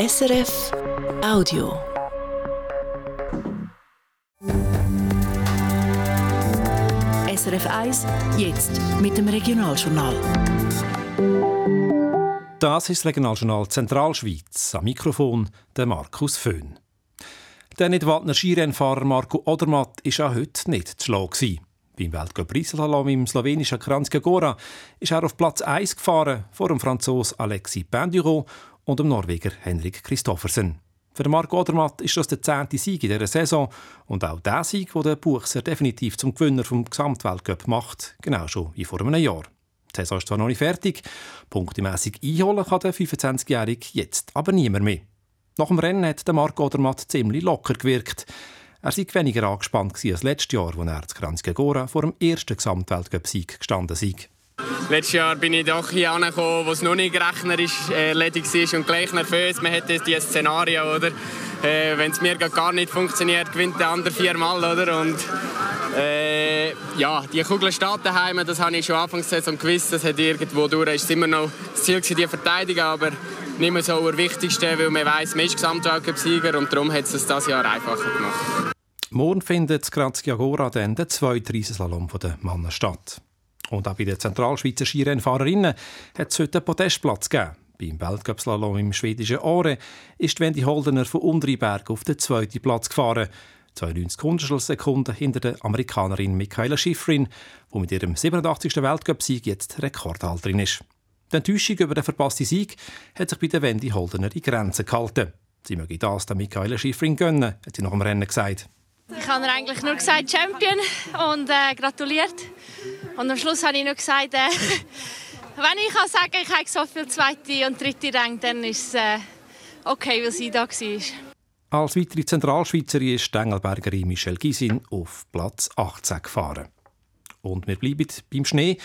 SRF Audio. SRF 1, jetzt mit dem Regionaljournal. Das ist das Regionaljournal Zentralschweiz. Am Mikrofon der Markus Föhn. Der Nidwaldner Skirennfahrer Marco Odermatt war auch heute nicht zu schlagen. Beim Weltcup Rieselslalom im slowenischen Kranjska Gora ist er auf Platz 1 gefahren vor dem Franzosen Alexis Penduro und dem Norweger Henrik Christoffersen. Für Marco Odermatt ist das der zehnte Sieg in dieser Saison und auch der Sieg, der den Buchser definitiv zum Gewinner vom Gesamtweltcup macht, genau schon wie vor einem Jahr. Die Saison ist zwar noch nicht fertig, punktemässig einholen kann der 25-Jährige jetzt aber niemand mehr. Nach dem Rennen hat der Marco Odermatt ziemlich locker gewirkt. Er sei weniger angespannt als letztes Jahr, als er zu Kranjska Gora vor dem ersten Gesamtweltcup-Sieg gestanden sei. Letztes Jahr bin ich doch hier angekommen, wo es noch nicht rechnerisch äh, erledigt war und gleich nervös. Man hat dieses Szenario, oder? Äh, Wenn es mir gar nicht funktioniert, gewinnt der andere viermal, oder? Und äh, ja, die Kugel steht daheim, das habe ich schon anfangs der Saison gewusst. Das hat irgendwo durch, ist immer noch das Ziel die Verteidigung, aber nicht mehr so das Wichtigste, weil man weiß, man ist Gesamtweltcup-Sieger und darum hat es es dieses Jahr einfacher gemacht. Morgen findet das Grazia Gora dann der zweite Riesenslalom der Mannen statt. Und auch bei den Zentralschweizer Skirennfahrerinnen hat es heute einen Podestplatz gegeben. Beim Weltcup-Slalom im schwedischen Aare ist Wendy Holdener von Unteriberg auf den zweiten Platz gefahren. 92 Hundertstelsekunden hinter der Amerikanerin Michaela Schifrin, die mit ihrem 87. Weltcup-Sieg jetzt Rekordhalterin ist. Die Enttäuschung über den verpassten Sieg hat sich bei der Wendy Holdener in Grenzen gehalten. Sie möge das der Michaela Schifrin gönnen, hat sie nach dem Rennen gesagt. Ich habe ihr eigentlich nur gesagt Champion und äh, gratuliert. Und am Schluss habe ich noch gesagt, äh, wenn ich kann sagen ich habe so viel zweite und dritte Rang, dann ist es äh, okay, weil sie da war. Als weitere Zentralschweizerin ist die Engelbergerin Michelle Gysin auf Platz 18 gefahren. Und wir bleiben beim Schnee,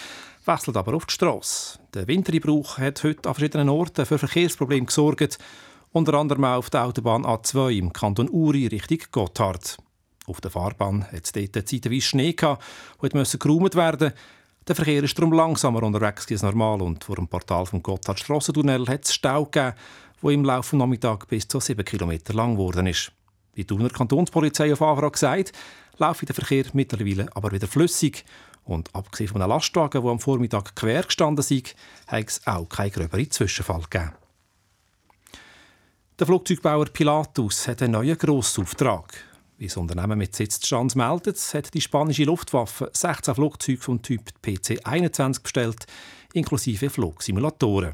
wechseln aber auf die Strasse. Der Wintereinbruch hat heute an verschiedenen Orten für Verkehrsprobleme gesorgt, unter anderem auf der Autobahn A2 im Kanton Uri Richtung Gotthard. Auf der Fahrbahn hat es dort zeitweise Schnee gehabt, und musste geräumt werden. Der Verkehr ist darum langsamer unterwegs als normal und vor dem Portal vom Gotthard Strassentunnel hat es Stau gegeben, wo im Laufe des Nachmittags bis zu sieben Kilometer lang geworden ist. Wie die Thuner Kantonspolizei auf Anfrage gesagt, laufe der Verkehr mittlerweile aber wieder flüssig. Und abgesehen von einem Lastwagen, der am Vormittag quer gestanden ist, hat es auch keinen gröberen Zwischenfall gegeben. Der Flugzeugbauer Pilatus hat einen neuen Grossauftrag. Wie das Unternehmen mit Sitz in meldet, hat die spanische Luftwaffe 16 Flugzeuge vom Typ PC-21 bestellt, inklusive Flugsimulatoren.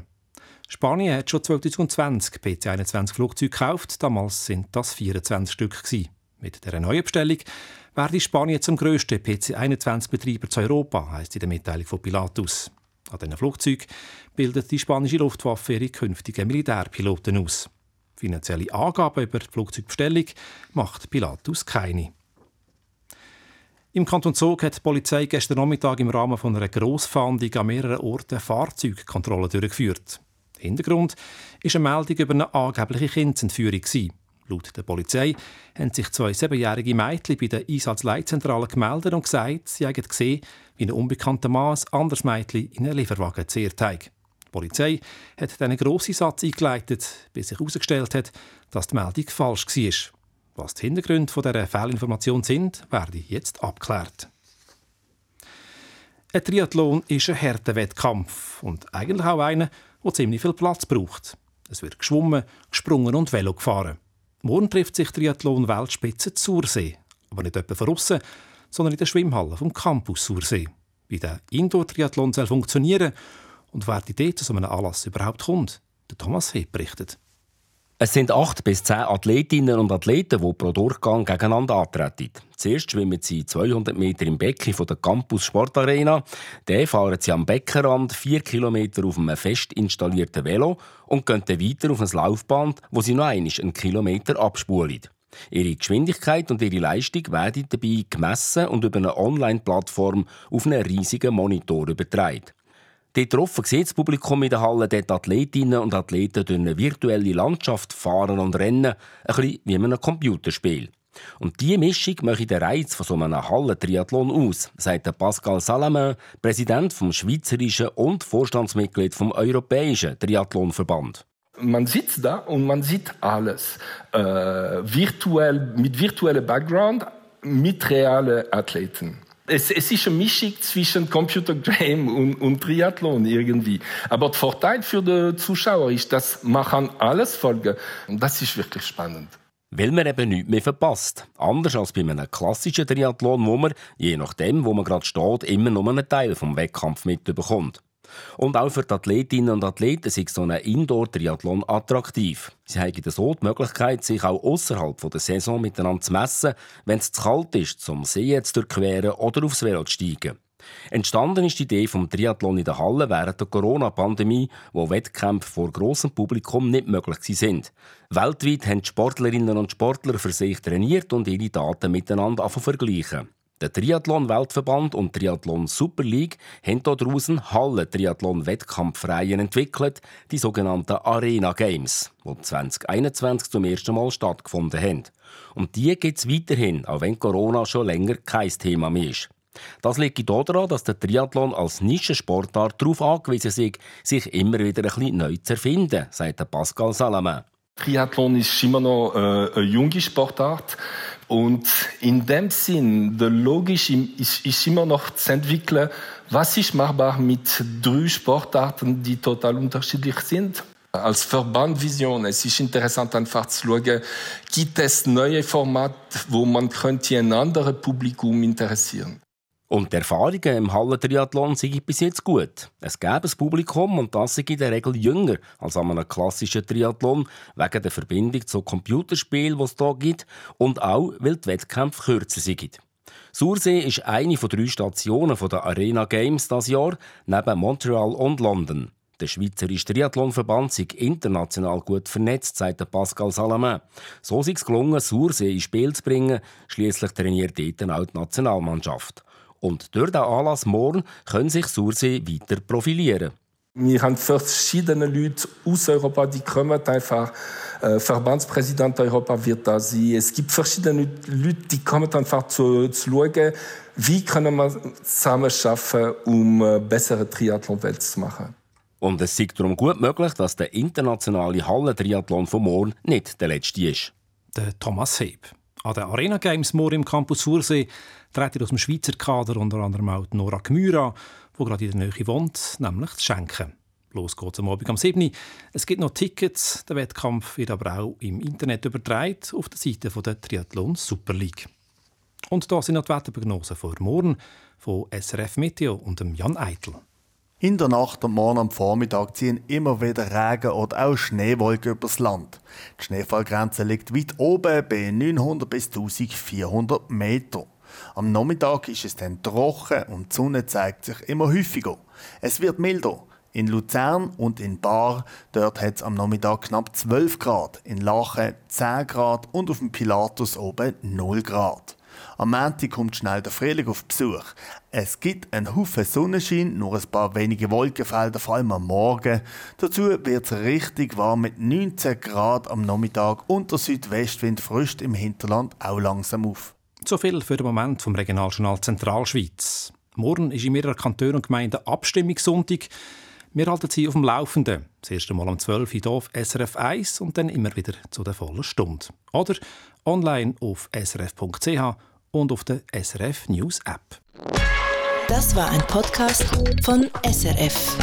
Spanien hat schon 2020 PC-21 Flugzeuge gekauft, damals sind das 24 Stück. Gewesen. Mit der neuen Bestellung werde Spanien zum grössten PC-21-Betreiber zu Europa, heisst in der Mitteilung von Pilatus. An diesen Flugzeugen bildet die spanische Luftwaffe ihre künftigen Militärpiloten aus. Finanzielle Angaben über die Flugzeugbestellung macht Pilatus keine. Im Kanton Zug hat die Polizei gestern Nachmittag im Rahmen von einer Grossfahndung an mehreren Orten Fahrzeugkontrollen durchgeführt. Hintergrund ist eine Meldung über eine angebliche Kindsentführung. Laut der Polizei haben sich zwei siebenjährige Mädchen bei der Einsatzleitzentrale gemeldet und gesagt, sie hätten gesehen, wie ein unbekannter Mann ein anderes Mädchen in einen Lieferwagen gezehrt hat. Die Polizei hat dann einen grossen Satz eingeleitet, bis sich herausgestellt hat, dass die Meldung falsch war. Was die Hintergründe dieser Fehlinformation sind, werde jetzt abgeklärt. Ein Triathlon ist ein harter Wettkampf und eigentlich auch einer, der ziemlich viel Platz braucht. Es wird geschwommen, gesprungen und Velo gefahren. Morgen trifft sich Triathlon-Weltspitze Sursee, aber nicht etwa von aussen, sondern in der Schwimmhalle vom Campus Sursee. Wie der Indoor-Triathlon funktionieren und wer die Idee zu so einem Anlass überhaupt kommt, der Thomas Hepp berichtet. Es sind acht bis zehn Athletinnen und Athleten, die pro Durchgang gegeneinander antreten. Zuerst schwimmen sie 200 Meter im Becken der Campus Sportarena. Dann fahren sie am Beckenrand vier Kilometer auf einem fest installierten Velo und gehen dann weiter auf ein Laufband, wo sie noch einmal einen Kilometer abspulen. Ihre Geschwindigkeit und ihre Leistung werden dabei gemessen und über eine Online-Plattform auf einen riesigen Monitor übertragen. Dort offen sieht das Publikum in der Halle dort Athletinnen und Athleten durch eine virtuelle Landschaft fahren und rennen, ein bisschen wie in einem Computerspiel. Und diese Mischung macht den Reiz von so einem Hallentriathlon aus, sagt Pascal Salamin, Präsident vom Schweizerischen und Vorstandsmitglied vom Europäischen Triathlonverband. man sitzt da und man sieht alles. Äh, virtuell, mit virtuellem Background, mit realen Athleten. Es, es, ist eine Mischung zwischen Computergame und, und, Triathlon irgendwie. Aber der Vorteil für die Zuschauer ist, dass man kann alles folgen Und das ist wirklich spannend. Weil man eben nichts mehr verpasst. Anders als bei einem klassischen Triathlon, wo man, je nachdem, wo man gerade steht, immer nur einen Teil vom Wettkampf mitbekommt. Und auch für die Athletinnen und Athleten ist so ein Indoor-Triathlon attraktiv. Sie haben so die Möglichkeit, sich auch außerhalb der Saison miteinander zu messen, wenn es zu kalt ist, zum See zu durchqueren oder aufs Velo zu steigen. Entstanden ist die Idee vom Triathlon in der Halle während der Corona-Pandemie, wo Wettkämpfe vor großem Publikum nicht möglich sind. Weltweit haben die Sportlerinnen und Sportler für sich trainiert und ihre Daten miteinander vergleichen. Der Triathlon-Weltverband und Triathlon Super League haben daraus einen Halle-Triathlon-Wettkampfreihen entwickelt, die sogenannten Arena Games, die 2021 zum ersten Mal stattgefunden haben. Und die gibt es weiterhin, auch wenn Corona schon länger kein Thema mehr ist. Das liegt daran, dass der Triathlon als Nischensportart darauf angewiesen ist, sich immer wieder ein bisschen neu zu erfinden, sagt Pascal Salamin. Triathlon ist immer noch äh, eine junge Sportart. Und in dem Sinn, der Logisch ist, ist immer noch zu entwickeln, was ist machbar mit drei Sportarten, die total unterschiedlich sind. Als Verbandvision, es ist interessant einfach zu schauen, gibt es neue Formate, wo man könnte ein anderes Publikum interessieren. Und die Erfahrungen im Hallentriathlon sind bis jetzt gut. Es gäbe ein Publikum und das ist in der Regel jünger als an einem klassischen Triathlon, wegen der Verbindung zu Computerspielen, die es hier gibt, und auch, weil die Wettkämpfe kürzer sind. Sursee ist eine von drei Stationen der Arena Games das Jahr, neben Montreal und London. Der Schweizerische Triathlonverband ist international gut vernetzt, sagt Pascal Salamin. So ist es gelungen, Sursee ins Spiel zu bringen. Schließlich trainiert dort auch die Nationalmannschaft. Und durch den Anlass morgen können sich Sursee weiter profilieren. Wir haben verschiedene Leute aus Europa, die kommen einfach. Äh, Verbandspräsident Europa wird da sein. Es gibt verschiedene Leute, die kommen einfach zu, zu schauen, wie können wir zusammen schaffen, um eine bessere Triathlon-Welt zu machen. Und es ist darum gut möglich, dass der internationale Hallentriathlon von morgen nicht der letzte ist. Der Thomas Heb. An den Arena Games morgen im Campus Sursee treten aus dem Schweizer Kader unter anderem auch Nora Gmüra, die gerade in der Nähe wohnt, nämlich zu schenken. Los geht's am Abend am 7. Es gibt noch Tickets. Der Wettkampf wird aber auch im Internet übertragen auf der Seite der Triathlon Super League. Und da sind noch die Wetterprognosen für morgen von SRF Meteo und Jan Eitel. In der Nacht und morgen am Vormittag ziehen immer wieder Regen oder auch Schneewolken übers Land. Die Schneefallgrenze liegt weit oben bei 900 bis 1400 Meter. Am Nachmittag ist es dann trocken und die Sonne zeigt sich immer häufiger. Es wird milder. In Luzern und in Bar, dort hat es am Nachmittag knapp 12 Grad, in Lachen 10 Grad und auf dem Pilatus oben 0 Grad. Am Montag kommt schnell der Frühling auf Besuch. Es gibt einen Haufen Sonnenschein, nur ein paar wenige Wolkenfelder, vor allem am Morgen. Dazu wird es richtig warm mit 19 Grad am Nachmittag und der Südwestwind frischt im Hinterland auch langsam auf. So viel für den Moment vom Regionaljournal Zentralschweiz. Morgen ist in mehreren Kantonen und Gemeinden Abstimmungssonntag. Wir halten Sie auf dem Laufenden. Das erste Mal um 12 Uhr auf SRF 1 und dann immer wieder zu der vollen Stunde. Oder online auf srf.ch und auf der SRF News App. Das war ein Podcast von SRF.